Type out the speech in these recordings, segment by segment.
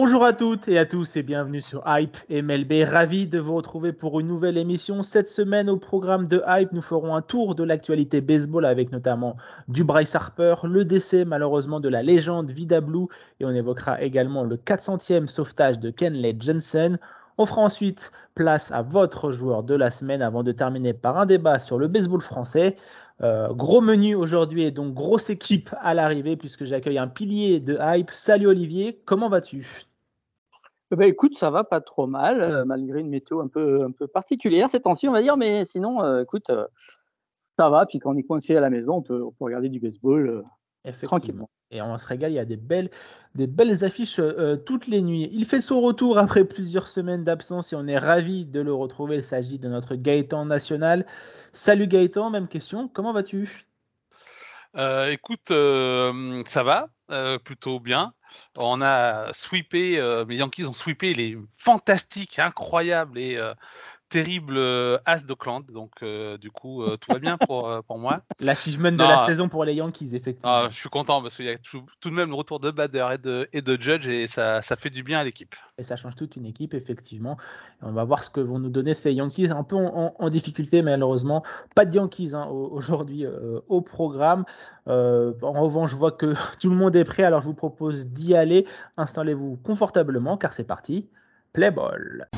Bonjour à toutes et à tous et bienvenue sur Hype MLB. Ravi de vous retrouver pour une nouvelle émission. Cette semaine au programme de Hype, nous ferons un tour de l'actualité baseball avec notamment du Bryce Harper, le décès malheureusement de la légende Vida Blue et on évoquera également le 400e sauvetage de Kenley Jensen. On fera ensuite place à votre joueur de la semaine avant de terminer par un débat sur le baseball français. Euh, gros menu aujourd'hui et donc grosse équipe à l'arrivée puisque j'accueille un pilier de hype. Salut Olivier, comment vas-tu? Eh ben, écoute, ça va pas trop mal, euh, malgré une météo un peu, un peu particulière ces temps-ci, on va dire, mais sinon, euh, écoute, ça va. Puis quand on est coincé à la maison, on peut, on peut regarder du baseball tranquillement. Et on se régale, il y a des belles, des belles affiches euh, toutes les nuits. Il fait son retour après plusieurs semaines d'absence et on est ravi de le retrouver. Il s'agit de notre Gaëtan national. Salut Gaëtan, même question, comment vas-tu? Euh, Écoute, euh, ça va, plutôt bien. On a sweepé, mes Yankees ont sweepé les fantastiques, incroyables et terrible euh, As d'Oakland. Donc, euh, du coup, euh, tout va bien pour, pour moi. L'achievement de la saison pour les Yankees, effectivement. Ah, je suis content parce qu'il y a tout, de même le retour de Bader et de, et de Judge et ça, ça fait du bien à l'équipe. Et ça change toute une équipe, effectivement. on va voir ce que vont nous donner ces Yankees un peu en, difficulté, malheureusement. Pas de Yankees hein, aujourd'hui au programme. en revanche, je vois que tout le monde est prêt, alors je vous propose d'y aller. Installez-vous confortablement car c'est parti. Play ball.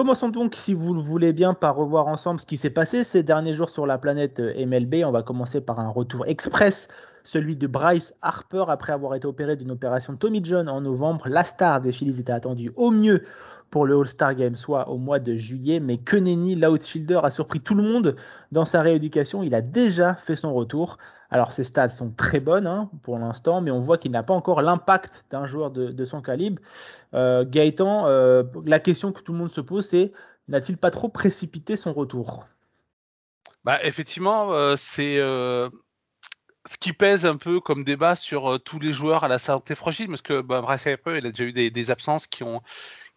Commençons donc, si vous le voulez bien, par revoir ensemble ce qui s'est passé ces derniers jours sur la planète euh, MLB. On va commencer par un retour express, celui de Bryce Harper après avoir été opéré d'une opération Tommy John en novembre. La star des Phillies était attendue au mieux pour le All-Star Game, soit au mois de juillet, mais que nenni, l'outfielder a surpris tout le monde dans sa rééducation. Il a déjà fait son retour. Alors ses stats sont très bonnes hein, pour l'instant, mais on voit qu'il n'a pas encore l'impact d'un joueur de, son calibre. Euh, Gaëtan, euh, la question que tout le monde se pose, c'est n'a-t-il pas trop précipité son retour? Bah, Effectivement, euh, c'est ce qui pèse un peu comme débat sur tous les joueurs à la santé fragile, parce que bah, Bryce il a déjà eu des absences qui ont,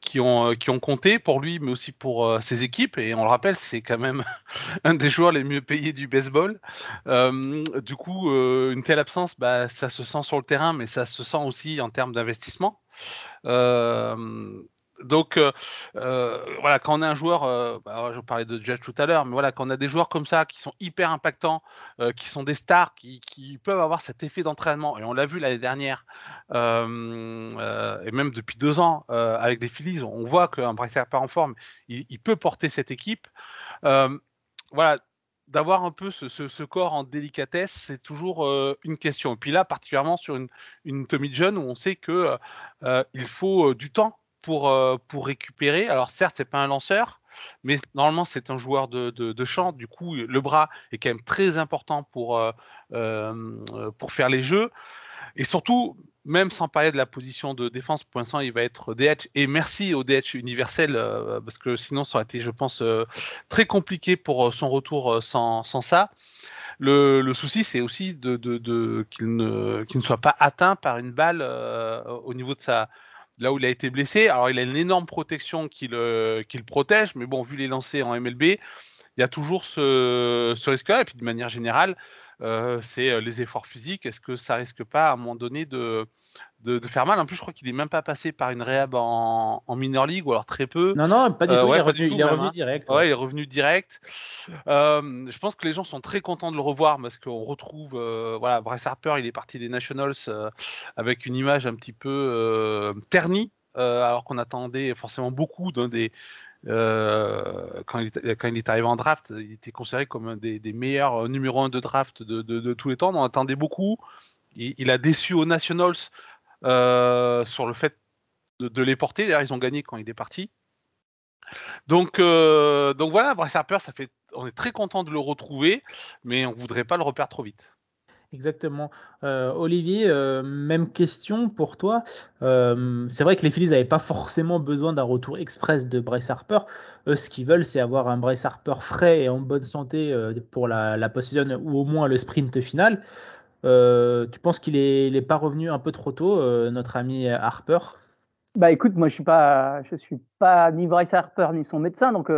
qui ont, euh, qui ont compté pour lui, mais aussi pour euh, ses équipes. Et on le rappelle, c'est quand même un des joueurs les mieux payés du baseball. Euh, du coup, une telle absence, bah, ça se sent sur le terrain, mais ça se sent aussi en termes d'investissement donc euh, euh, voilà, quand on a un joueur, euh, bah, je parlais de Judge tout à l'heure, mais voilà, quand on a des joueurs comme ça qui sont hyper impactants, qui sont des stars, qui, peuvent avoir cet effet d'entraînement, et on l'a vu l'année dernière, et même depuis deux ans avec des Phillies, on voit qu'un Bryce pas en forme, il, peut porter cette équipe. voilà, d'avoir un peu ce, corps en délicatesse, c'est toujours une question. Et puis là, particulièrement sur une, Tommy John, où on sait que il faut du temps pour, euh, pour récupérer. Alors certes, c'est pas un lanceur, mais normalement c'est un joueur de, de, champ. Du coup, le bras est quand même très important pour, euh, euh, pour faire les jeux. Et surtout, même sans parler de la position de défense, pour l'instant, il va être DH. Et merci au DH universel, parce que sinon, ça aurait été, je pense, très compliqué pour son retour sans, sans ça. Le, le, souci, c'est aussi de, de qu'il ne, ne, soit pas atteint par une balle au niveau de sa, là où il a été blessé. Alors, il a une énorme protection qui le, protège, mais bon, vu les lancers en MLB, il y a toujours ce, risque-là. Et puis, de manière générale, euh, c'est euh, les efforts physiques. Est-ce que ça risque pas, à un moment donné, de, de, faire mal En plus, je crois qu'il n'est même pas passé par une réhab en, en minor league, ou alors très peu. Non, non, pas du euh, tout. il, est revenu, il est revenu, direct. Ouais. il est revenu direct. je pense que les gens sont très contents de le revoir parce qu'on retrouve. voilà, Bryce Harper, il est parti des Nationals avec une image un petit peu ternie. alors qu'on attendait forcément beaucoup d'un des, euh, quand, il, quand, il, est arrivé en draft, il était considéré comme un des, meilleurs numéro 1 de draft de, tous les temps. On en attendait beaucoup. Il, a déçu aux Nationals euh, sur le fait de, les porter. D'ailleurs, ils ont gagné quand il est parti. Donc, euh, donc voilà, Bryce Harper, ça fait on est très content de le retrouver, mais on voudrait pas le repère trop vite. Exactement. Euh, Olivier, même question pour toi. C'est vrai que les Phillies n'avaient pas forcément besoin d'un retour express de Bryce Harper. Eux, ce qu'ils veulent, c'est avoir un Bryce Harper frais et en bonne santé pour la, la ou au moins le sprint final. Tu penses qu'il n'est pas revenu un peu trop tôt, notre ami Harper? Bah écoute, moi je suis pas, suis pas ni Bryce Harper ni son médecin, donc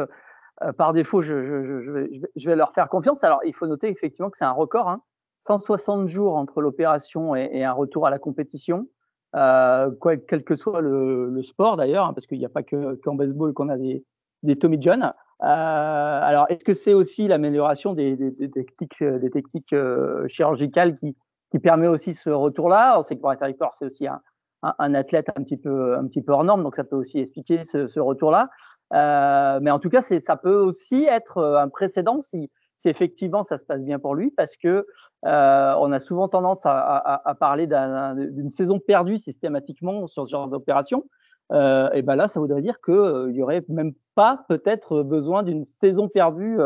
par défaut, je, vais, leur faire confiance. Alors il faut noter effectivement que c'est un record. Hein. 160 jours entre l'opération et, un retour à la compétition, euh, quel que soit le, sport d'ailleurs, hein, parce qu'il n'y a pas que qu'en baseball qu'on a des Tommy John. Euh, alors, est-ce que c'est aussi l'amélioration des, techniques, techniques euh, chirurgicales qui, permet aussi ce retour-là? On sait que Boris Harper, c'est aussi un, athlète un petit peu hors norme, donc ça peut aussi expliquer ce, retour-là. Euh, mais en tout cas, ça peut aussi être un précédent si effectivement ça se passe bien pour lui parce que euh, on a souvent tendance à, parler d'une saison perdue systématiquement sur ce genre d'opération. Euh, et ben là, ça voudrait dire qu'il euh, n'y y aurait même pas peut-être besoin d'une saison perdue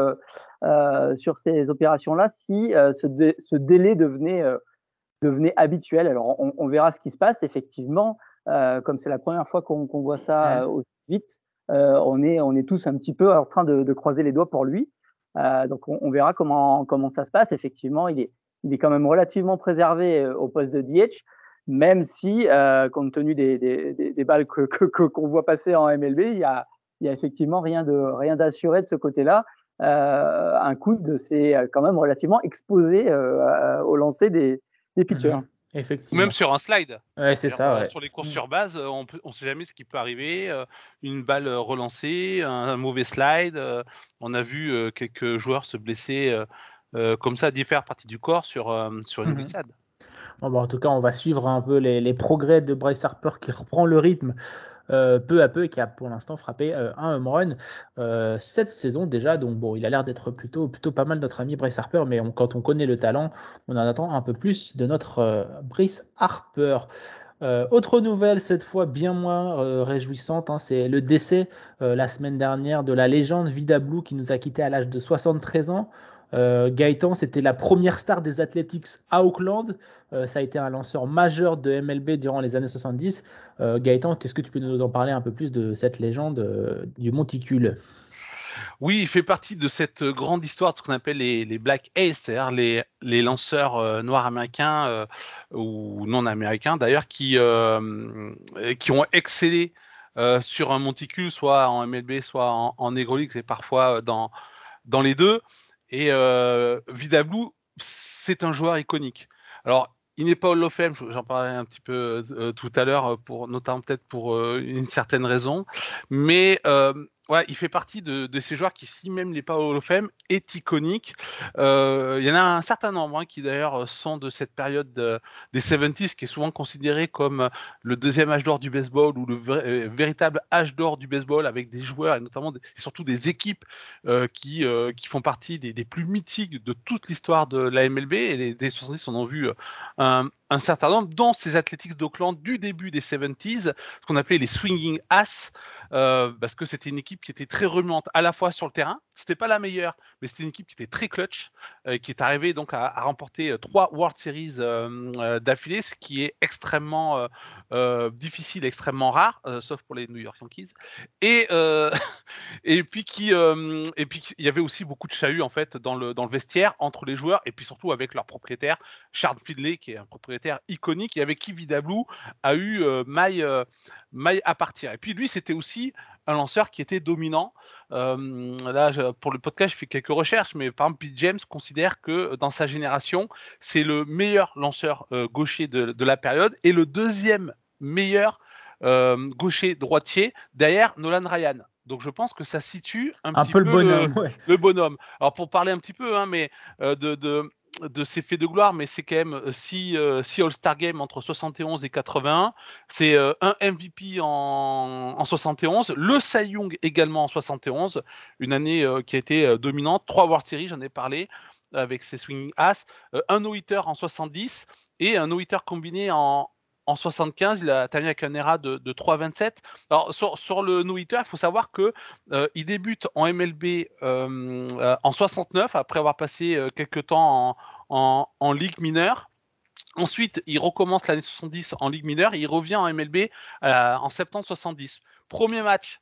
sur ces opérations-là si ce, délai devenait, devenait habituel. Alors on, verra ce qui se passe effectivement. comme c'est la première fois qu'on voit ça aussi vite, on, est, on est tous un petit peu en train de croiser les doigts pour lui. Euh, donc on, verra comment, comment ça se passe. Effectivement, il est, il est quand même relativement préservé euh, au poste de DH, même si, euh, compte tenu des, des, des, balles qu'on que, que, voit passer en MLB, il y a, il y a effectivement rien de rien d'assuré de ce côté-là. Euh, un coup de c'est quand même relativement exposé euh, au lancer des, des pitchers. Mhm. Ou même sur un slide. Ouais, c'est ça. Sur les courses sur base, euh, on ne sait jamais ce qui peut arriver. Euh, une balle euh, relancée, un, mauvais slide. On a vu quelques joueurs se blesser comme ça à différentes parties du corps sur, sur une mm-hmm. glissade. Bah, en tout cas, on va suivre un peu les, progrès de Bryce Harper qui reprend le rythme euh, peu à peu et qui a pour l'instant frappé euh, un home run euh, cette saison déjà. Donc bon, il a l'air d'être plutôt, plutôt pas mal notre ami Bryce Harper, mais quand on connaît le talent, on en attend un peu plus de notre Bryce Harper. autre nouvelle, cette fois bien moins réjouissante, hein, c'est le décès la semaine dernière de la légende Vida Blue qui nous a quitté à l'âge de 73 ans. Euh, Gaëtan, c'était la première star des Athletics à Auckland. Euh, ça a été un lanceur majeur de MLB durant les années 70. Euh, Gaëtan, qu'est-ce que tu peux nous en parler un peu plus de cette légende du monticule? Oui, il fait partie de cette grande histoire de ce qu'on appelle les, Black Ace, c'est-à-dire les, lanceurs noirs américains ou non américains d'ailleurs qui, qui ont excellé sur un monticule, soit en MLB, soit en, en et parfois dans, dans les deux. Et euh, Vidablou, c'est un joueur iconique. Alors, il n'est pas Hall of Fame, j'en parlais un petit peu euh, tout à l'heure, pour notamment peut-être pour euh, une certaine raison, mais il fait partie de, ces joueurs qui, si même n'est pas Hall of Fame, est iconique. Euh, il y en a un certain nombre hein, qui d'ailleurs sont de cette période des 70s, qui est souvent considéré comme le deuxième âge d'or du baseball ou le euh, véritable âge d'or du baseball, avec des joueurs et notamment surtout des équipes euh, qui, qui font partie des, plus mythiques de toute l'histoire de la MLB. Et les, des 70 on en a vu un, un certain nombre, dont ces Athletics d'Oakland du début des 70s, ce qu'on appelait les swinging ass, euh, parce que c'était une équipe qui était très remuante à la fois sur le terrain, c'était pas la meilleure, mais c'était une équipe qui était très clutch, euh, qui est arrivée donc à, remporter euh, trois World Series d'affilée, ce qui est extrêmement difficile, extrêmement rare, sauf pour les New York Yankees. Et et puis qui et puis il y avait aussi beaucoup de chahut en fait dans le dans le vestiaire entre les joueurs et puis surtout avec leur propriétaire Charles Fidley qui est un propriétaire iconique et avec qui Vidablou a eu maille maille à partir. Et puis lui c'était aussi un lanceur qui était dominant. Euh, là, pour le podcast, je fais quelques recherches, mais par exemple, Pete James considère que dans sa génération, c'est le meilleur lanceur euh, gaucher de, la période et le deuxième meilleur euh, gaucher droitier derrière Nolan Ryan. Donc je pense que ça situe un, petit peu, le bonhomme. Le, bonhomme. Alors pour parler un petit peu, hein, mais de, de ses faits de gloire, mais c'est quand même 6 euh, All-Star Games entre 71 et 81. C'est euh, un MVP en, en, 71, le Cy Young également en 71, une année euh, qui a été dominante. Trois World Series, j'en ai parlé avec ses swing ass, un no-hitter en 70 et un no-hitter combiné en, en 75, il a terminé avec un ERA de, de 3,27. Alors sur, le no-hitter, il faut savoir que il débute en MLB en 69 après avoir passé quelques temps en, en ligue mineure. Ensuite, il recommence l'année 70 en Ligue mineure et il revient en MLB en septembre 70. Premier match,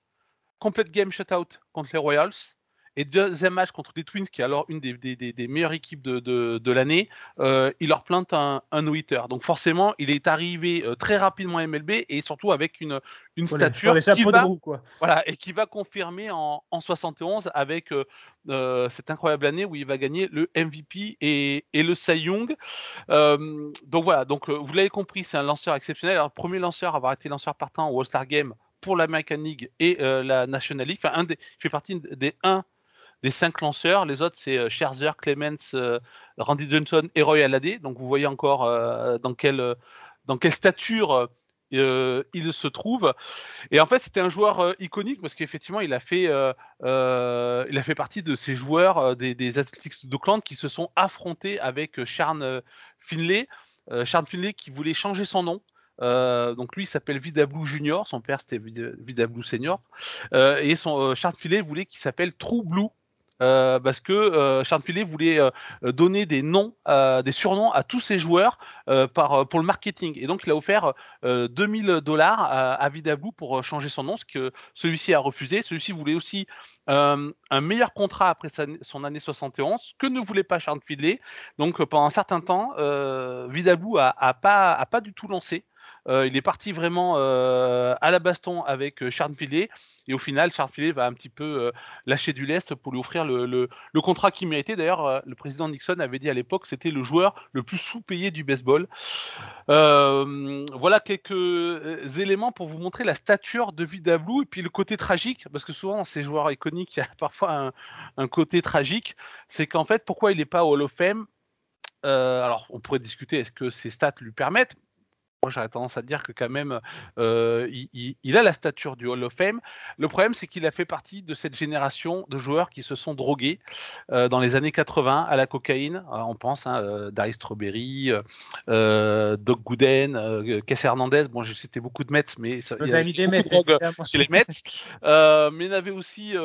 complete game shutout contre les Royals. Et deuxième match contre les Twins, qui est alors une des, meilleures équipes de, l'année, euh, il leur plante un, un no-hitter. Donc forcément, il est arrivé euh, très rapidement à MLB et surtout avec une, une stature qui va, Voilà, et qui va confirmer en, 71 avec euh, cette incroyable année où il va gagner le MVP et, le Cy Young. donc voilà, donc vous l'avez compris, c'est un lanceur exceptionnel. Alors, premier lanceur à avoir été lanceur partant au All-Star Game pour l'American League et la National League. Enfin, un des, il fait partie des un des cinq lanceurs. Les autres, c'est euh, Scherzer, Clemens, euh, Randy Johnson et Roy Halladay. Donc vous voyez encore euh, dans, quelle, dans quelle stature il se trouve. Et en fait, c'était un joueur iconique parce qu'effectivement, il a fait, il a fait partie de ces joueurs des, des Athletics d'Oakland qui se sont affrontés avec Charles Finlay. Charles Finlay qui voulait changer son nom. donc lui s'appelle Vidablou Junior, son père c'était Vidablou Senior, et son Charles Finlay voulait qu'il s'appelle True Blue euh, parce que euh, Charles voulait euh, donner des noms, des surnoms à tous ses joueurs pour le marketing. Et donc, il a offert 2000 dollars à, à pour changer son nom, ce que celui-ci a refusé. Celui-ci voulait aussi un meilleur contrat après son année 71, ce que ne voulait pas Charles. Donc, pendant un certain temps, Vidabou a pas du tout lancé. Il est parti vraiment à la baston avec Charles Filet et au final, Charles Filet va un petit peu euh, lâcher du lest pour lui offrir le, contrat qu'il méritait. D'ailleurs, euh, le président Nixon avait dit à l'époque que c'était le joueur le plus sous-payé du baseball. Euh, voilà quelques éléments pour vous montrer la stature de Vida Blue et puis le côté tragique, parce que souvent, ces joueurs iconiques, il y a parfois un, côté tragique. C'est qu'en fait, pourquoi il n'est pas au Hall of Fame? Alors, on pourrait discuter, est-ce que ses stats lui permettent? Moi, j'aurais tendance à dire que quand même, euh, il, a la stature du Hall of Fame. Le problème, c'est qu'il a fait partie de cette génération de joueurs qui se sont drogués euh, dans les années 80 à la cocaïne. Euh, on pense à hein, Darius Strawberry, Doc Gooden, Kessler Hernandez. Bon, j'ai cité beaucoup de Mets, mais ça, il y a mis des Mets chez les Mets. mais il y en avait aussi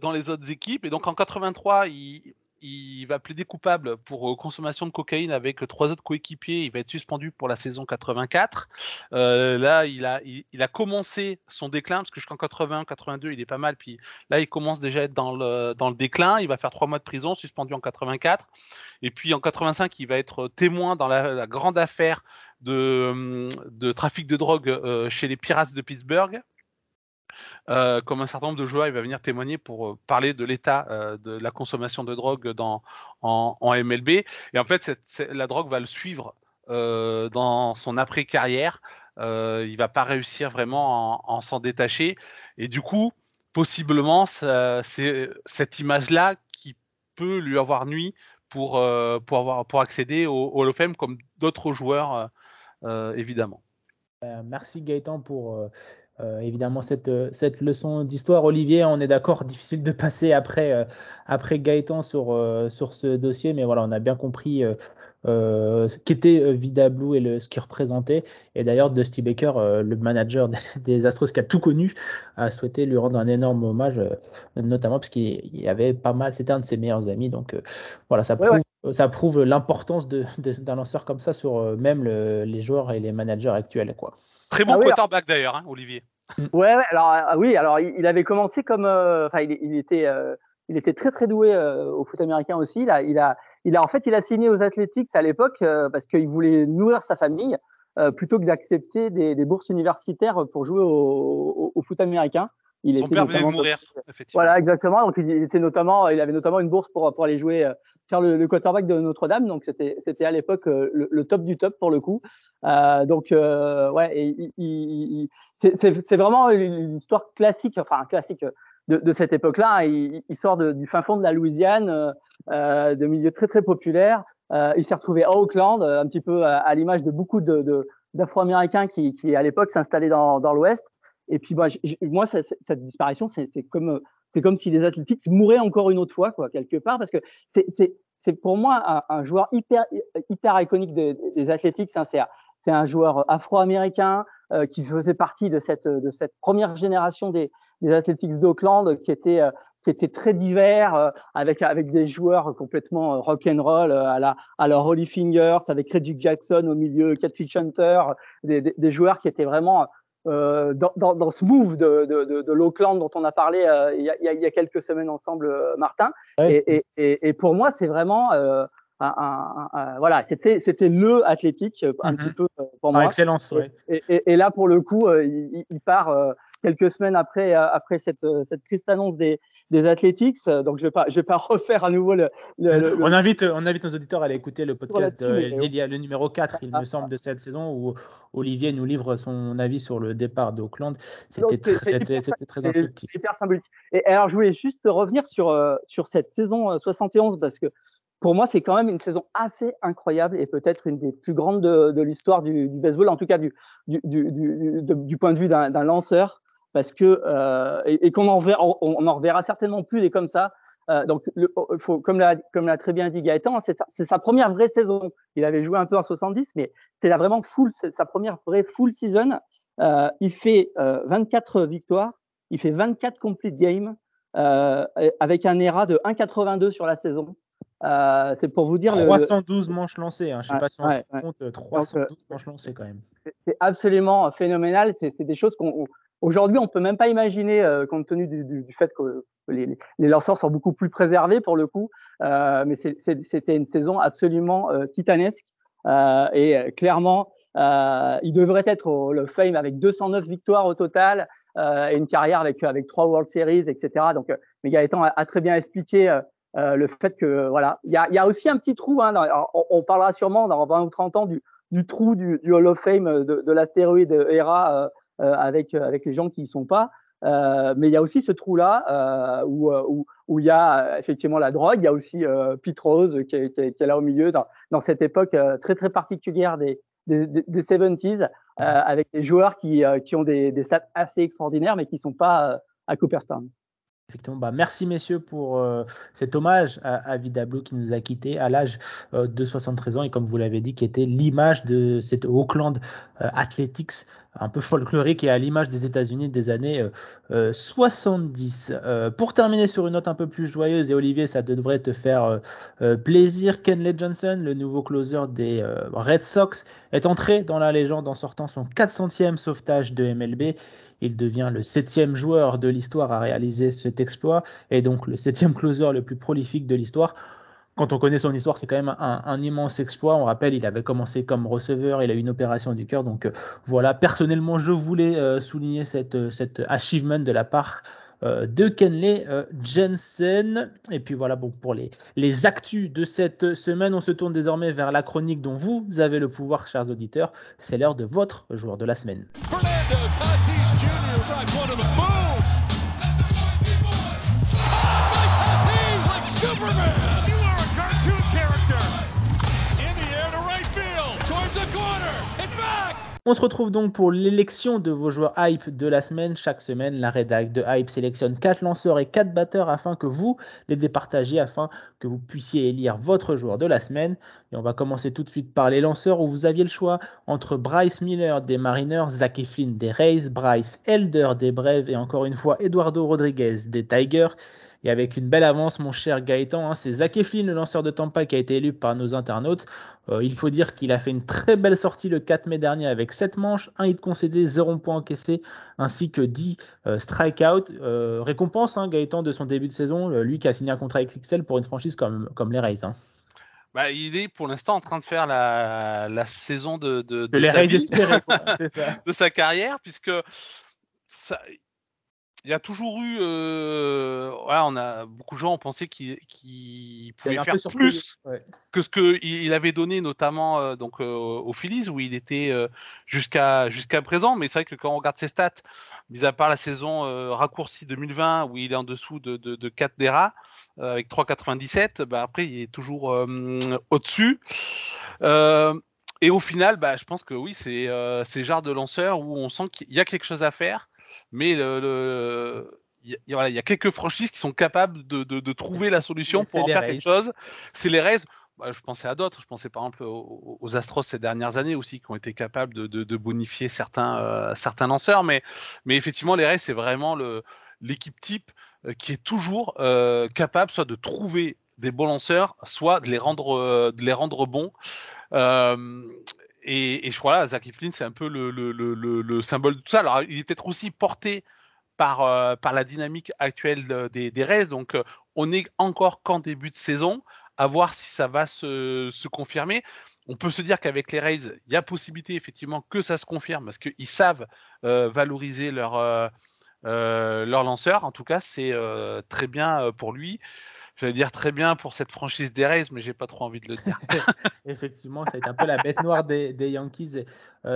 dans les autres équipes. Et donc en 83, il il va plaider coupable pour euh, consommation de cocaïne avec trois autres coéquipiers. Il va être suspendu pour la saison 84. Euh, là, il a, commencé son déclin parce que jusqu'en 81, 82, il est pas mal. Puis là, il commence déjà à être dans le, déclin. Il va faire trois mois de prison, suspendu en 84. Et puis en 85, il va être témoin dans la, grande affaire de, de, trafic de drogue euh, chez les Pirates de Pittsburgh. Euh, comme un certain nombre de joueurs, il va venir témoigner pour euh, parler de l'état euh, de la consommation de drogue dans, en, MLB. Et en fait, la drogue va le suivre dans son après-carrière. il va pas réussir vraiment en, s'en détacher. Et du coup, possiblement, c'est cette image-là qui peut lui avoir nuit pour, pour, avoir, pour accéder au Hall of Fame comme d'autres joueurs, évidemment. merci Gaëtan pour euh, évidemment, cette, euh, cette leçon d'histoire, Olivier, on est d'accord, difficile de passer après, euh, après Gaëtan sur, sur ce dossier, mais voilà, on a bien compris qu'était Vida Blue et le, ce qu'il représentait. Et d'ailleurs, Dusty Baker, le manager des Astros qui a tout connu, a souhaité lui rendre un énorme hommage, notamment parce qu'il avait pas mal, c'était un de ses meilleurs amis. Donc voilà, ça prouve, ça prouve l'importance d'un lanceur comme ça sur même les joueurs et les managers actuels. Quoi. Très bon ah quarterback d'ailleurs, hein, Olivier. Mm. Ouais, alors ah oui, alors il, avait commencé comme, euh, enfin, il, était, euh, il était très très doué euh, au foot américain aussi. Il a, il a, il a, en fait, il a signé aux Athletics à l'époque parce qu'il voulait nourrir sa famille plutôt que d'accepter des, des, bourses universitaires pour jouer au, au foot américain. Il Son père venait de mourir, effectivement. Voilà, exactement. Donc, il, était notamment, il avait notamment une bourse pour, pour aller jouer, euh, faire le, le quarterback de Notre-Dame. Donc, c'était, c'était à l'époque euh, le, top du top pour le coup. Euh, donc, euh, ouais, et, il, c'est, c'est vraiment une histoire classique, enfin, classique de, de cette époque-là. Il, il, sort de, du fin fond de la Louisiane, euh, de milieu très, très populaire. il s'est retrouvé à Auckland, un petit peu à, l'image de beaucoup de, de d'Afro-Américains qui, qui, à l'époque, s'installaient dans, dans l'Ouest. Et puis, bah, moi, cette disparition, c'est comme, c'est comme si les Athletics mouraient encore une autre fois, quoi, quelque part, parce que c'est pour moi un, joueur hyper, hyper iconique des, des Athletics. Hein, c'est un joueur afro-américain qui faisait partie de cette, première génération des, des Athletics qui était qui était très divers avec des joueurs complètement rock and roll à la à la Holly Fingers avec Reggie Jackson au milieu, Catfish Hunter, des joueurs qui étaient vraiment euh, dans, dans, dans, ce move de, de, de, de l'Auckland dont on a parlé euh, il, y a, il, y a, quelques semaines ensemble, euh, Martin. Ouais. Et, et, et, pour moi, c'est vraiment un, un, un, voilà, c'était c'était le athlétique un mm -hmm. petit peu pour moi. excellence. Ouais. Et, et, là, pour le coup, il, il part quelques semaines après après cette cette triste annonce des des Athletics. Donc, je ne vais, pas, je vais pas refaire à nouveau le. le, le on, invite, on invite nos auditeurs à aller écouter le podcast, de, il y a le numéro 4, il me semble, de cette saison, où Olivier nous livre son avis sur le départ d'Auckland. C'était très, très instructif. Hyper symbolique. Et alors, je voulais juste revenir sur, sur cette saison 71, parce que pour moi, c'est quand même une saison assez incroyable et peut-être une des plus grandes de, de l'histoire du, du, baseball, en tout cas du, du, du, du point de vue d'un lanceur parce que euh, et, et qu'on en on, en reverra certainement plus des comme ça. Euh, donc, le, faut, comme l'a comme l'a très bien dit Gaëtan, c'est sa première vraie saison. Il avait joué un peu en 70, mais c'était là vraiment full, sa première vraie full season. Euh, il fait 24 victoires, il fait 24 complete games avec un ERA de 1,82 sur la saison. Euh, c'est pour vous dire 312 le... manches lancées. Hein. Je sais ouais, pas si on ouais, se compte 312 Donc, manches lancées quand même. C'est absolument phénoménal. C'est des choses qu'on Aujourd'hui, on peut même pas imaginer, euh, compte tenu du, du, du, fait que les, les, lanceurs sont beaucoup plus préservés pour le coup, euh, mais c'était une saison absolument euh, titanesque euh, et euh, clairement, il devrait être au, le Fame avec 209 victoires au total et une carrière avec avec trois World Series, etc. Donc, mais Gaëtan a, a très bien expliqué. le fait que voilà, il y a, y a, aussi un petit trou. Hein, on, on, parlera sûrement dans 20 ou 30 ans du, du trou du, du, Hall of Fame de, de l'astéroïde ERA euh, avec, euh, avec les gens qui y sont pas. Euh, mais il y a aussi ce trou-là où, où, où, il y a effectivement la drogue, il y a aussi Pete Rose qui est, qui, est, qui est, là au milieu dans, dans cette époque très très particulière des, des, des 70s, avec des joueurs qui, qui ont des, des, stats assez extraordinaires mais qui ne sont pas à Cooperstown. Effectivement, bah, merci messieurs pour euh, cet hommage à, à qui nous a quittés à l'âge euh, de 73 ans et comme vous l'avez dit, qui était l'image de cette Auckland euh, Athletics un peu folklorique et à l'image des États-Unis des années 70. pour terminer sur une note un peu plus joyeuse, et Olivier, ça devrait te faire plaisir, Kenley Johnson, le nouveau closer des Red Sox, est entré dans la légende en sortant son 400e sauvetage de MLB. Il devient le septième joueur de l'histoire à réaliser cet exploit et donc le septième closer le plus prolifique de l'histoire. Quand on connaît son histoire, c'est quand même un, immense exploit. On rappelle, il avait commencé comme receveur, il a eu une opération du cœur. Donc euh, voilà, personnellement, je voulais euh, souligner euh, cette achievement de la part de Kenley Jensen. Et puis voilà, bon, pour les, les actus de cette semaine, on se tourne désormais vers la chronique dont vous avez le pouvoir, chers auditeurs. C'est l'heure de votre joueur de la semaine. drive, one of the boom. On se retrouve donc pour l'élection de vos joueurs hype de la semaine. Chaque semaine, la rédac de hype sélectionne 4 lanceurs et 4 batteurs afin que vous les départagiez, afin que vous puissiez élire votre joueur de la semaine. Et on va commencer tout de suite par les lanceurs où vous aviez le choix entre Bryce Miller des Mariners, Zach Eflin des Rays, Bryce Elder des Braves et encore une fois Eduardo Rodriguez des Tigers. Et avec une belle avance, mon cher Gaëtan, hein, c'est Zach Eflin, le lanceur de Tampa, qui a été élu par nos internautes. Euh, il faut dire qu'il a fait une très belle sortie le 4 mai dernier avec 7 manches, 1 hit concédé, 0 point encaissé, ainsi que 10 euh, strikeouts. Euh, récompense, hein, Gaëtan, de son début de saison, lui qui a signé un contrat XXL pour une franchise comme, comme les Rays. Hein. Bah, il est pour l'instant en train de faire la, la saison de, de, de, sa carrière, puisque ça, il y a toujours eu, euh, voilà, on a beaucoup de gens ont pensé qu'il qu pouvait faire plus ouais. que ce qu'il il avait donné, notamment euh, donc euh, aux Phillies où il était euh, jusqu'à jusqu'à présent. Mais c'est vrai que quand on regarde ses stats, mis à part la saison raccourcie 2020 où il est en dessous de, de, de 4 DERA avec 3,97, bah après il est toujours au-dessus. et au final, bah, je pense que oui, c'est ces genres de lanceurs où on sent qu'il y a quelque chose à faire mais le, le il y, a, voilà, il y a quelques franchises qui sont capables de, de, de trouver la solution pour en faire quelque chose. C'est les Rays. bah, je pensais à d'autres. Je pensais par exemple aux, Astros ces dernières années aussi, qui ont été capables de, bonifier certains, euh, certains lanceurs. Mais, mais effectivement, les Rays, c'est vraiment l'équipe type euh, qui est toujours euh, capable soit de trouver des bons lanceurs, soit de les rendre, de les rendre bons. et, je crois là, Zach Eflin, c'est un peu le, symbole de tout ça. Alors, il est peut-être aussi porté par, par la dynamique actuelle des, des Rays. Donc, on n'est encore qu'en début de saison à voir si ça va se, confirmer. On peut se dire qu'avec les Rays, il y a possibilité effectivement que ça se confirme parce qu'ils savent euh, valoriser leur, euh, euh, leur lanceur. En tout cas, c'est très bien pour lui. Je vais dire très bien pour cette franchise des Rays, mais j'ai pas trop envie de le dire. Effectivement, ça a été un peu la bête noire des, Yankees.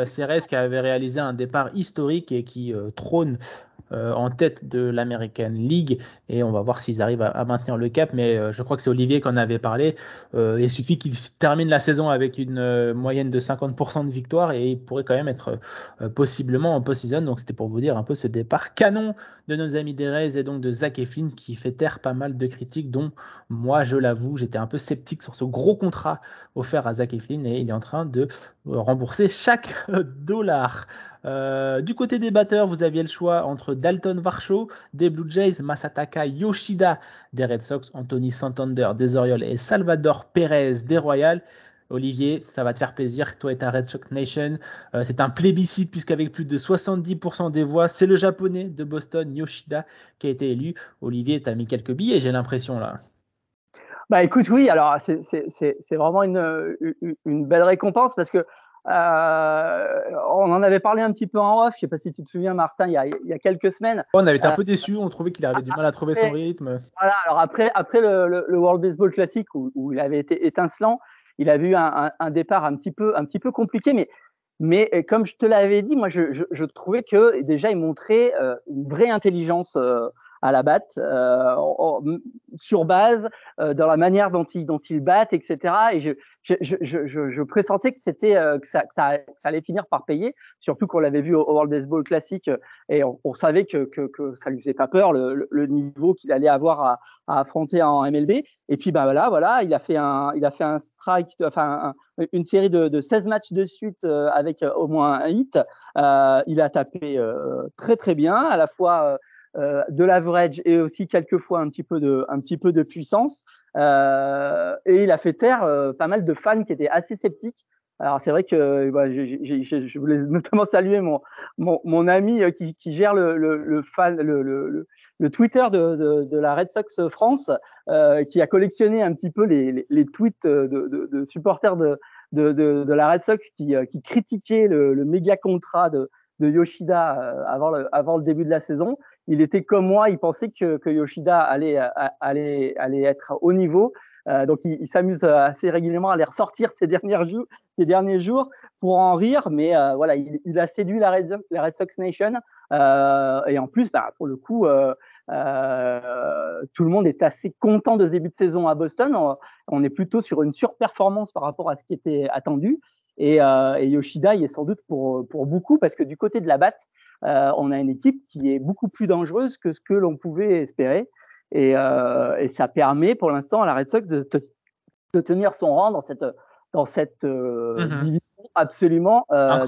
c'est Rays qui avait réalisé un départ historique et qui trône euh, en tête de l'American League et on va voir s'ils arrivent à, maintenir le cap. Mais euh, je crois que c'est Olivier qui en avait parlé. Euh, il suffit qu'il termine la saison avec une moyenne de 50% de victoire et il pourrait quand même être possiblement en post-season. Donc c'était pour vous dire un peu ce départ canon de nos amis Rays et donc de Zach Eflin qui fait taire pas mal de critiques, dont moi, je l'avoue, j'étais un peu sceptique sur ce gros contrat offert à Zach Eflin et il est en train de rembourser chaque dollar. Euh, du côté des batteurs, vous aviez le choix entre Dalton Varsho des Blue Jays, Masataka Yoshida des Red Sox, Anthony Santander des Orioles et Salvador Perez des Royals. Olivier, ça va te faire plaisir, toi et ta Red Sox Nation. Euh, c'est un plébiscite puisqu'avec plus de 70% des voix, c'est le japonais de Boston, Yoshida, qui a été élu. Olivier, tu as mis quelques billets, j'ai l'impression là. Bah écoute, oui, alors c'est vraiment une, une, belle récompense parce que euh, on en avait parlé un petit peu en off, je sais pas si tu te souviens Martin, il y a, quelques semaines. On avait été un euh, peu déçus, on trouvait qu'il avait du mal à trouver son rythme. Voilà, alors après, après le, World Baseball Classic où, il avait été étincelant, il avait eu un, départ un petit peu, un petit peu compliqué, mais mais euh, comme je te l'avais dit, moi, je, je, je, trouvais que déjà, il montrait euh, une vraie intelligence euh, à la batte, sur base, dans la manière dont il, dont il batte, etc. Et je, je, je, je, pressentais que c'était euh, que, ça, que, ça, ça, allait finir par payer, surtout qu'on l'avait vu au, World Baseball Classic euh, et on, on savait que, que, que, ça lui faisait pas peur le, le niveau qu'il allait avoir à, à, affronter en MLB. Et puis bah voilà, voilà, il a fait un, il a fait un strike, enfin une série de, de 16 matchs de suite euh, avec au moins un hit. Euh, il a tapé très très bien, à la fois euh, de l'average et aussi quelquefois un petit peu de, puissance. Euh, et il a fait taire euh, pas mal de fans qui étaient assez sceptiques. Alors c'est vrai que je voulais notamment saluer mon, mon, ami qui, gère le, le, le, Twitter de, de, la Red Sox France, qui a collectionné un petit peu les, tweets de, supporters de, de, la Red Sox qui, critiquaient le, méga contrat de, Yoshida avant le début de la saison il était comme moi, il pensait que, Yoshida allait, allait, être au niveau. Euh, donc il, s'amuse assez régulièrement à les ressortir ces, derniers jours, pour en rire, mais euh, voilà, il, il, a séduit la Red, Sox Nation. Euh, et en plus, bah, pour le coup, euh, euh, tout le monde est assez content de ce début de saison à Boston. On, est plutôt sur une surperformance par rapport à ce qui était attendu. Et, Yoshida y est sans doute pour, pour beaucoup parce que du côté de la batte, euh, on a une équipe qui est beaucoup plus dangereuse que ce que l'on pouvait espérer. Et, euh, et, ça permet pour l'instant à la Red Sox de, de, tenir son rang dans cette, dans cette euh, mm-hmm. division absolument euh,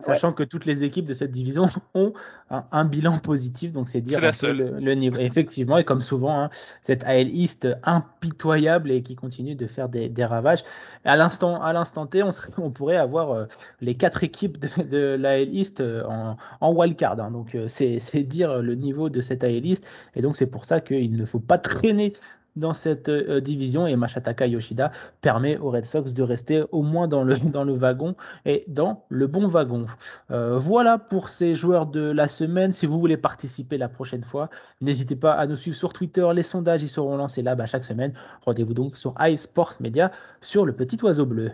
Sachant que toutes les équipes de cette division ont un, bilan positif, donc c'est dire le, niveau. Effectivement, et comme souvent, hein, cette AL East impitoyable et qui continue de faire des, ravages. À l'instant, à l'instant T, on, on pourrait avoir euh, les quatre équipes de, de l'AL East euh, en, en wildcard. Hein, donc c'est dire le niveau de cette AL East, et donc c'est pour ça qu'il ne faut pas traîner dans cette euh, division et Mashataka Yoshida permet aux Red Sox de rester au moins dans le, wagon et dans le bon wagon. Euh, voilà pour ces joueurs de la semaine. Si vous voulez participer la prochaine fois, n'hésitez pas à nous suivre sur Twitter. Les sondages ils seront lancés là-bas chaque semaine. Rendez-vous donc sur iSport Media sur le petit oiseau bleu.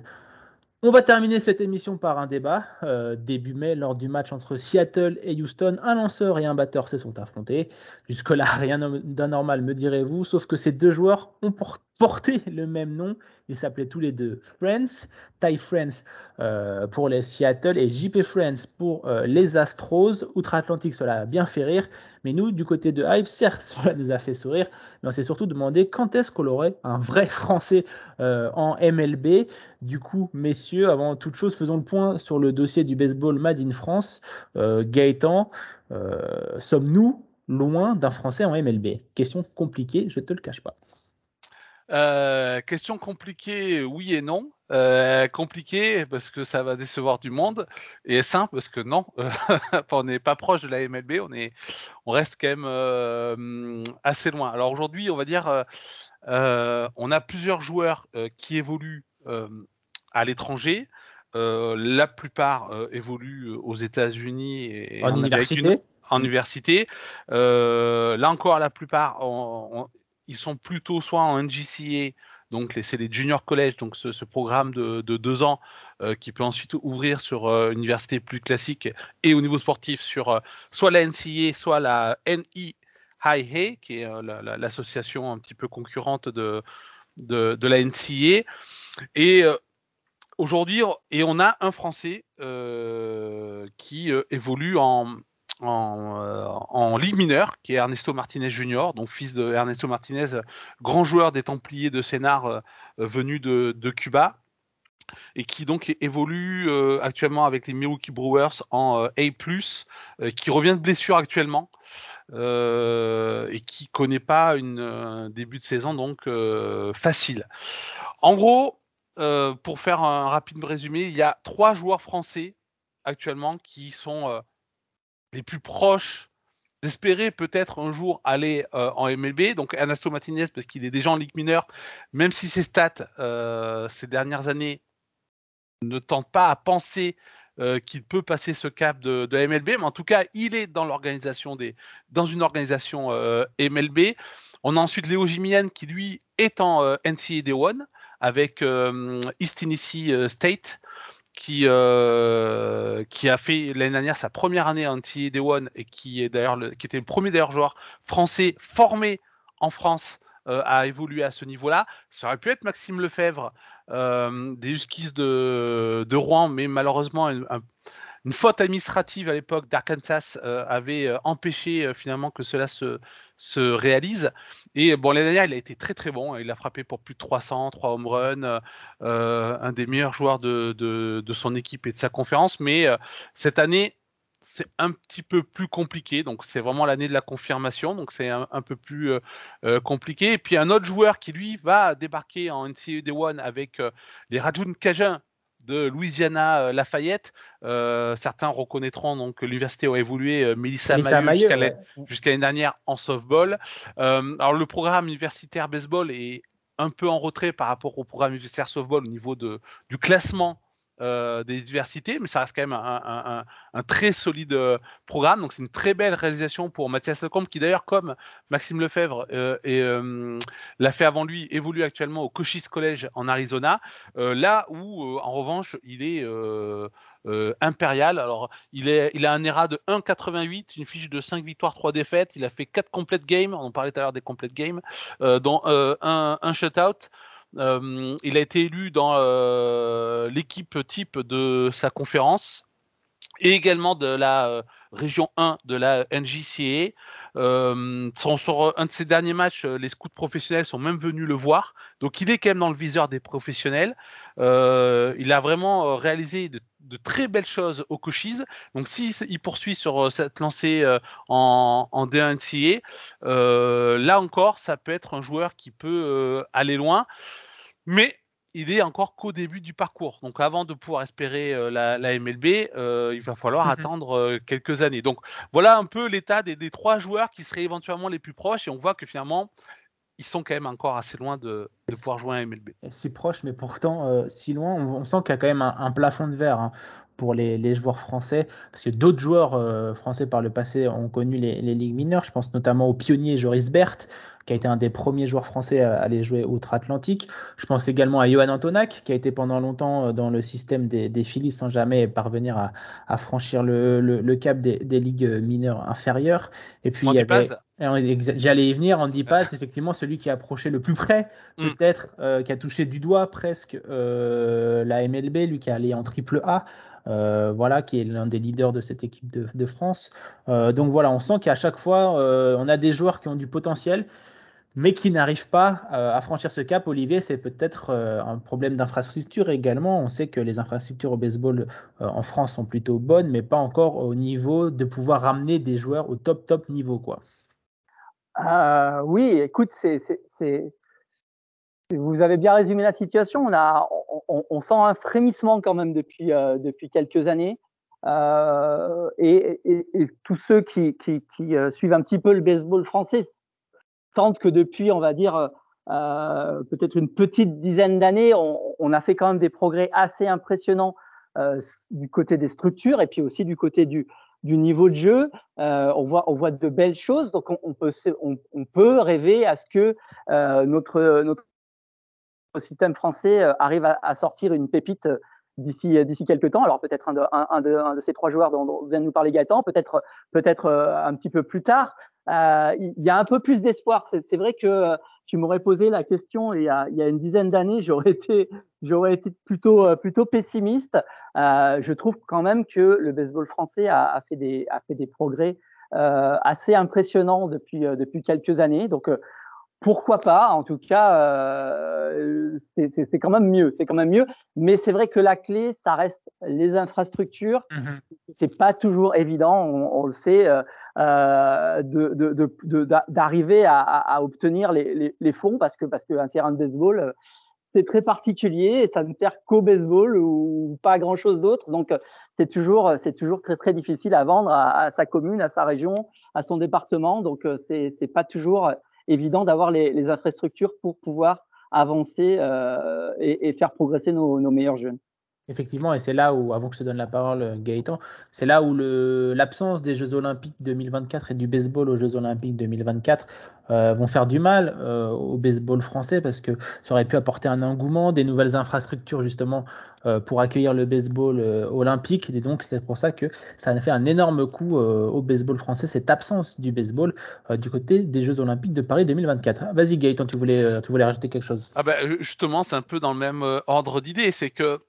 On va terminer cette émission par un débat. Euh, début mai, lors du match entre Seattle et Houston, un lanceur et un batteur se sont affrontés. Jusque-là, rien d'anormal, me direz-vous, sauf que ces deux joueurs ont, portaient le même nom. Ils s'appelaient tous les deux Friends, Ty Friends euh, pour les Seattle et JP Friends pour euh, les Astros. Outre-Atlantique, cela a bien fait rire. Mais nous, du côté de Hype, certes, cela nous a fait sourire, mais on s'est surtout demandé quand est-ce qu'on aurait un vrai Français euh, en MLB. Du coup, messieurs, avant toute chose, faisons le point sur le dossier du baseball Made in France. Gaëtan, sommes-nous loin d'un Français en MLB Question compliquée, je ne te le cache pas. Euh, question compliquée, oui et non. Euh, compliqué parce que ça va décevoir du monde et simple parce que non, on n'est pas proche de la MLB, on est, on reste quand même euh, assez loin. Alors aujourd'hui, on va dire, on a plusieurs joueurs qui évoluent à l'étranger. la plupart évoluent aux États-Unis et en, université? en université. là encore, la plupart, on, ils sont plutôt soit en NGCA, donc c'est les junior college, donc ce, programme de, deux ans euh, qui peut ensuite ouvrir sur euh, une université plus classique et au niveau sportif sur euh, soit la NCA, soit la NEIA, qui est l'association un petit peu concurrente de, de, de la NCA. Et aujourd'hui, et on a un Français qui évolue en, euh, en, ligue mineure, qui est Ernesto Martinez Junior, donc fils de Ernesto Martinez, grand joueur des Templiers de Sénart euh, venu de, Cuba, et qui donc évolue euh, actuellement avec les Milwaukee Brewers en A+, qui revient de blessure actuellement et qui connaît pas une début de saison donc facile. En gros, pour faire un rapide résumé, il y a trois joueurs français actuellement qui sont les plus proches d'espérer peut-être un jour aller euh, en MLB. Donc Ernesto Martinez, parce qu'il est déjà en Ligue mineure, même si ses stats euh, ces dernières années ne tentent pas à penser euh, qu'il peut passer ce cap de, MLB, mais en tout cas, il est dans l'organisation des, dans une organisation MLB. On a ensuite Léo Jimian qui lui est en NCAA One avec East Tennessee State qui, euh, qui a fait l'année dernière sa première année en TD One et qui est d'ailleurs qui était le premier d'ailleurs joueur français formé en France euh, à évoluer à ce niveau-là. Ça aurait pu être Maxime Lefebvre euh, des Huskies de, de, Rouen, mais malheureusement une faute administrative à l'époque d'Arkansas avait empêché finalement que cela se, se réalise. Et bon, l'année dernière, il a été très très bon. Il a frappé pour plus de 300, 3 home runs, euh, un des meilleurs joueurs de, de, son équipe et de sa conférence. Mais euh, cette année, c'est un petit peu plus compliqué. Donc, c'est vraiment l'année de la confirmation. Donc, c'est un, peu plus euh, compliqué. Et puis, un autre joueur qui, lui, va débarquer en NCAA One avec les Rajun Cajun de Louisiana euh, Lafayette. Euh, certains reconnaîtront donc que l'université a évolué euh, Mélissa Maillot jusqu'à l'année dernière en softball. alors le programme universitaire baseball est un peu en retrait par rapport au programme universitaire softball au niveau de, du classement euh, des diversités, mais ça reste quand même un, très solide euh, programme. Donc c'est une très belle réalisation pour Mathias Lecombe, qui d'ailleurs, comme Maxime Lefebvre euh, et l'a fait avant lui, évolue actuellement au Cochise College en Arizona, là où en revanche il est impérial. Alors, il, a un ERA de 1,88, une fiche de 5 victoires, 3 défaites. Il a fait 4 complete games. On parlait tout à l'heure des complete games, dont un shutout. Euh, il a été élu dans euh, l'équipe type de sa conférence et également de la euh, région 1 de la NJCA. Euh, un de ses derniers matchs, les scouts professionnels sont même venus le voir. Donc il est quand même dans le viseur des professionnels. il a vraiment réalisé de, très belles choses au Cochise. Donc s'il poursuit sur cette lancée en, en D1 là encore, ça peut être un joueur qui peut aller loin. Mais il est encore qu'au début du parcours. Donc avant de pouvoir espérer euh, la, MLB, euh, il va falloir mmh attendre euh, quelques années. Donc voilà un peu l'état des, trois joueurs qui seraient éventuellement les plus proches. Et on voit que finalement, ils sont quand même encore assez loin de, pouvoir jouer à MLB. Si proche, mais pourtant si loin, on, sent qu'il y a quand même un, plafond de verre. Hein. pour les, joueurs français, parce que d'autres joueurs français par le passé ont connu les, les, ligues mineures. Je pense notamment au pionnier Joris Berthe, qui a été un des premiers joueurs français à aller jouer outre-Atlantique. Je pense également à Johan Antonac, qui a été pendant longtemps euh, dans le système des, des Phillies sans jamais parvenir à, franchir le, cap des, ligues mineures inférieures. Et puis, il y avait, J'allais y venir, Andy Paz, effectivement, celui qui a approché le plus près, mm. peut-être, euh, qui a touché du doigt presque euh, la MLB, lui qui est allé en triple A. voilà, qui est l'un des leaders de cette équipe de, de France. donc voilà, on sent qu'à chaque fois, on a des joueurs qui ont du potentiel, mais qui n'arrivent pas euh, à franchir ce cap. Olivier, c'est peut-être euh, un problème d'infrastructure également. On sait que les infrastructures au baseball euh, en France sont plutôt bonnes, mais pas encore au niveau de pouvoir ramener des joueurs au top, top niveau. Quoi. oui, écoute, vous avez bien résumé la situation. On, a, on, sent un frémissement quand même depuis, depuis quelques années. Et, tous ceux qui suivent un petit peu le baseball français que depuis, on va dire, euh, euh, peut-être une petite dizaine d'années, on, a fait quand même des progrès assez impressionnants euh, du côté des structures et puis aussi du côté du, niveau de jeu. on, voit, de belles choses, donc on, peut, on, peut rêver à ce que notre, système français arrive à sortir une pépite d'ici d'ici quelques temps. Alors peut-être un de, un, de, un de ces trois joueurs dont, vient de nous parler Gaëtan, peut-être peut-être un petit peu plus tard. Euh, il y a un peu plus d'espoir. C'est vrai que euh, tu m'aurais posé la question il y a, il y a une dizaine d'années, j'aurais été, j'aurais été plutôt, euh, plutôt pessimiste. Euh, je trouve quand même que le baseball français a, a fait des, a fait des progrès euh, assez impressionnants depuis, depuis quelques années. Donc, pourquoi pas En tout cas, euh, c'est quand même mieux. C'est quand même mieux. Mais c'est vrai que la clé, ça reste les infrastructures. Mmh c'est pas toujours évident, on, le sait, euh, euh d'arriver à, à, obtenir les, les, les, fonds parce que parce qu'un terrain de baseball, c'est très particulier et ça ne sert qu'au baseball ou pas grand chose d'autre. Donc c'est toujours c'est toujours très très difficile à vendre à, à, sa commune, à sa région, à son département. Donc c'est c'est pas toujours évident d'avoir les, infrastructures pour pouvoir avancer euh, et, faire progresser nos, meilleurs jeunes. Effectivement, et c'est là où, avant que je te donne la parole, Gaëtan, c'est là où l'absence des Jeux Olympiques 2024 et du baseball aux Jeux Olympiques 2024 euh, vont faire du mal euh, au baseball français parce que ça aurait pu apporter un engouement, des nouvelles infrastructures justement euh, pour accueillir le baseball olympique. Et donc, c'est pour ça que ça a fait un énorme coup au baseball français, cette absence du baseball du côté des Jeux Olympiques de Paris 2024. Ah, vas-y, Gaëtan, tu voulais, tu voulais rajouter quelque chose? Ah bah, Justement, c'est un peu dans le même ordre d'idée. C'est que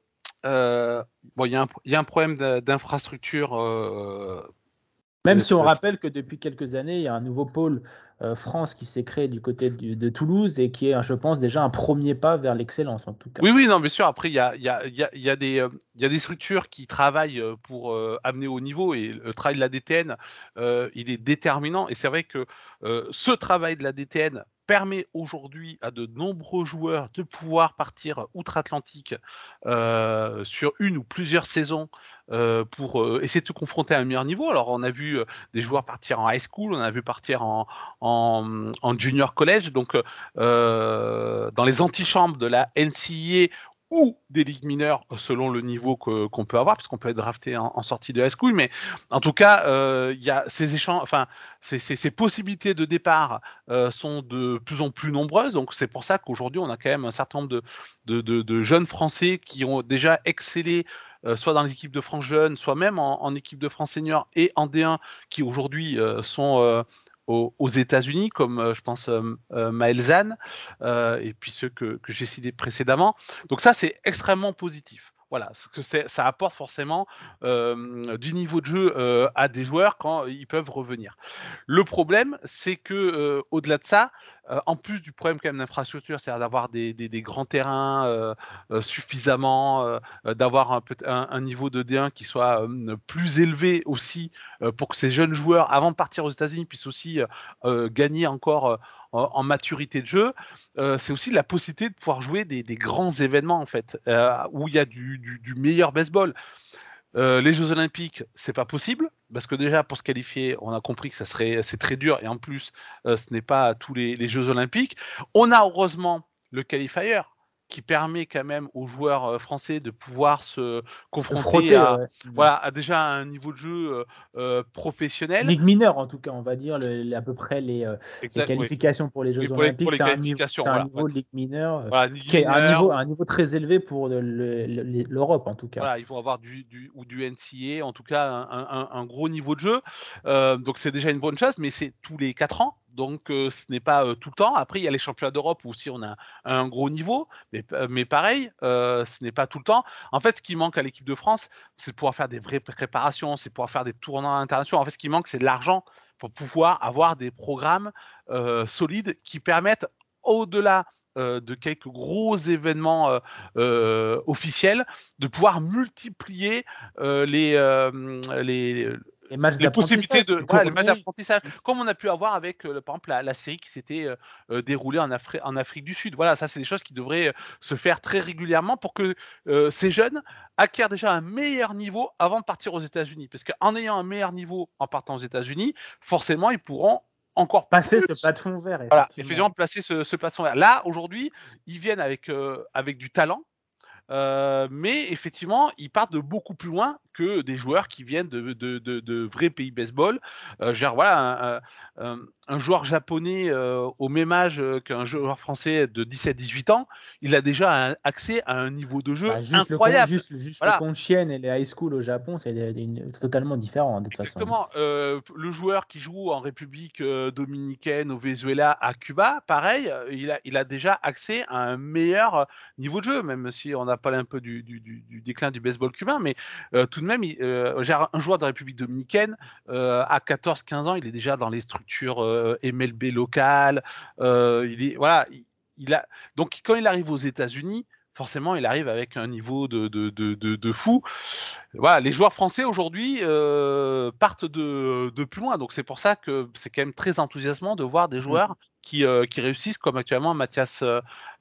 euh, bon, il y, y, a un problème d'infrastructure. Euh, Même si on rappelle que depuis quelques années, il y a un nouveau pôle euh, France qui s'est créé du côté de Toulouse et qui est, je pense, déjà un premier pas vers l'excellence en tout cas. Oui, oui, non, bien sûr. Après, il y a, y, a, y, a des, y a des structures qui travaillent pour amener au niveau et le travail de la DTN, il est déterminant. Et c'est vrai que ce travail de la DTN permet aujourd'hui à de nombreux joueurs de pouvoir partir outre-Atlantique euh, sur une ou plusieurs saisons euh, pour euh, essayer de se confronter à un meilleur niveau. Alors on a vu des joueurs partir en high school, on a vu partir en, en junior college, donc dans les antichambres de la NCAA ou des ligues mineures selon le niveau qu'on peut avoir, puisqu'on peut être drafté en, sortie de high school. Mais en tout cas, euh, il y a ces échanges, enfin, ces, ces, possibilités de départ euh, sont de plus en plus nombreuses. Donc c'est pour ça qu'aujourd'hui, on a quand même un certain nombre de, de, de, jeunes Français qui ont déjà excellé euh, soit dans les équipes de France jeunes, soit même en, en, équipe de France senior et en D1, qui aujourd'hui sont aux, États-Unis, comme euh, je pense euh, euh, Maël Zan, et puis ceux que, que j'ai cités précédemment. Donc ça, c'est extrêmement positif. Voilà, que ça apporte forcément du niveau de jeu à des joueurs quand ils peuvent revenir. Le problème, c'est que au-delà de ça, en plus du problème quand même d'infrastructure, c'est-à-dire d'avoir des, grands terrains suffisamment, d'avoir un, un, niveau de D1 qui soit plus élevé aussi pour que ces jeunes joueurs, avant de partir aux États-Unis, puissent aussi gagner encore en, maturité de jeu, euh, c'est aussi la possibilité de pouvoir jouer des, grands événements en fait, euh, où il y a du, meilleur baseball. Euh, les Jeux Olympiques, c'est pas possible parce que déjà pour se qualifier, on a compris que ça serait c'est très dur et en plus ce n'est pas tous les, Jeux Olympiques. On a heureusement le qualifier qui permet quand même aux joueurs français de pouvoir se confronter à, voilà, à déjà un niveau de jeu professionnel. Ligue mineure en tout cas, on va dire à peu près les, qualifications pour les Jeux Olympiques. C'est un, niveau, un niveau de Ligue mineure qui est un niveau, un niveau très élevé pour l'Europe en tout cas. Voilà, il faut avoir du, du, ou du NCA, en tout cas un, un gros niveau de jeu. donc c'est déjà une bonne chose, mais c'est tous les 4 ans donc ce n'est pas tout le temps. Après, il y a les championnats d'Europe où aussi on a un gros niveau, mais, mais pareil, ce n'est pas tout le temps. En fait, ce qui manque à l'équipe de France, c'est de pouvoir faire des vraies préparations, c'est pouvoir faire des tournois internationaux. En fait, ce qui manque, c'est de l'argent pour pouvoir avoir des programmes solides qui permettent, au-delà de quelques gros événements officiels, de pouvoir multiplier les les, possibilités de les matchs d'apprentissage, comme on a pu avoir avec, euh, par exemple, la, série qui s'était euh, euh, déroulée en, en, Afrique du Sud. Voilà, ça, c'est des choses qui devraient se faire très régulièrement pour que ces jeunes acquièrent déjà un meilleur niveau avant de partir aux États-Unis. Parce qu'en ayant un meilleur niveau en partant aux États-Unis, forcément, ils pourront encore passer ce plafond vert. Voilà, effectivement, placer ce, ce plafond vert. Là, aujourd'hui, ils viennent avec, avec du talent. mais effectivement, ils partent de beaucoup plus loin que des joueurs qui viennent de, de, de, vrais pays baseball. Euh, genre, voilà, un, joueur japonais euh, au même âge qu'un joueur français de 17-18 ans, il a déjà accès à un niveau de jeu bah, incroyable. Le, juste, juste voilà. le et les high school au Japon, c'est totalement différent de toute Exactement. façon. Euh, le joueur qui joue en République dominicaine, au Venezuela, à Cuba, pareil, il a, il a déjà accès à un meilleur niveau de jeu, même si on n'a pas un peu du, du, du, déclin du baseball cubain, mais tout de même, euh, un joueur de la République dominicaine, euh, à 14-15 ans, il est déjà dans les structures euh, MLB locales. il est, voilà, il, a, donc quand il arrive aux États-Unis, forcément, il arrive avec un niveau de, de, de, de, fou. Voilà, les joueurs français aujourd'hui partent de, de, plus loin. Donc c'est pour ça que c'est quand même très enthousiasmant de voir des mmh. joueurs qui, qui réussissent, comme actuellement Mathias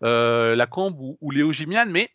Lacombe ou, ou Léo Gimian. Mais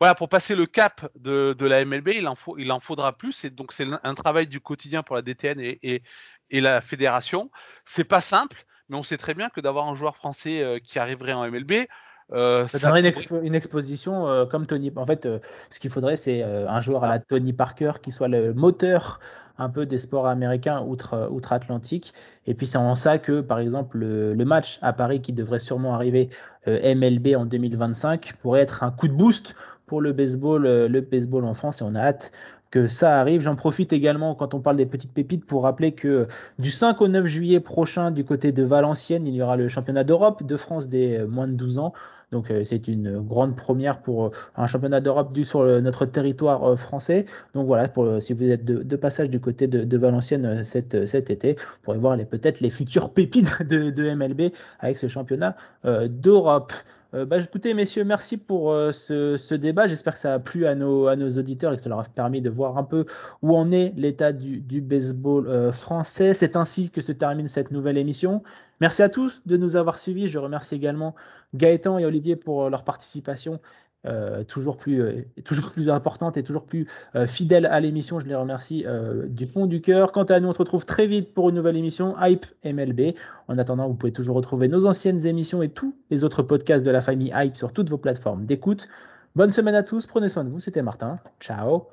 voilà, pour passer le cap de, de la MLB, il en, faut, il en faudra plus. Et donc, c'est un travail du quotidien pour la DTN et, et, et la fédération. C'est pas simple, mais on sait très bien que d'avoir un joueur français euh, qui arriverait en MLB, euh, ça, donnerait une, exposition euh, comme Tony. En fait, euh, ce qu'il faudrait, c'est un joueur à la Tony Parker qui soit le moteur un peu des sports américains outre, outre-Atlantique. Et puis c'est en ça que, par exemple, le, le, match à Paris qui devrait sûrement arriver MLB en 2025 pourrait être un coup de boost pour le baseball, euh, le baseball en France et on a hâte que ça arrive. J'en profite également quand on parle des petites pépites pour rappeler que du 5 au 9 juillet prochain, du côté de Valenciennes, il y aura le championnat d'Europe de France des euh, moins de 12 ans. Donc euh, c'est une grande première pour un championnat d'Europe dû sur notre territoire français. Donc voilà, si vous êtes de, passage du côté de, Valenciennes cet, cet été, vous pourrez voir peut-être les futures pépites de, de MLB avec ce championnat d'Europe. Euh, bah, écoutez, messieurs, merci pour euh, ce, débat. J'espère que ça a plu à nos, à nos auditeurs et que ça leur a permis de voir un peu où en est l'état du, baseball euh, français. C'est ainsi que se termine cette nouvelle émission. Merci à tous de nous avoir suivis. Je remercie également Gaëtan et Olivier pour leur participation euh, toujours, plus, euh, toujours plus importante et toujours plus euh, fidèle à l'émission. Je les remercie du fond du cœur. Quant à nous, on se retrouve très vite pour une nouvelle émission Hype MLB. En attendant, vous pouvez toujours retrouver nos anciennes émissions et tous les autres podcasts de la famille Hype sur toutes vos plateformes d'écoute. Bonne semaine à tous, prenez soin de vous, c'était Martin. Ciao,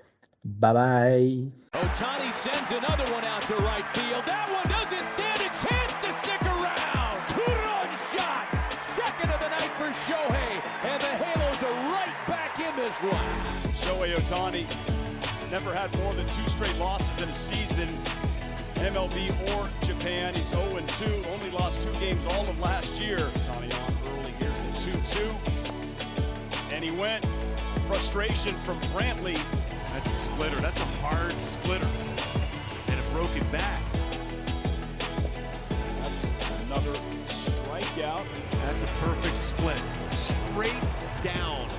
bye bye. is one. Shohei Otani never had more than two straight losses in a season, MLB or Japan. He's 0-2, only lost two games all of last year. Otani on early, here the 2-2. And he went. Frustration from Brantley. That's a splitter. That's a hard splitter. And a broken back. That's another strikeout. That's a perfect split. Straight down.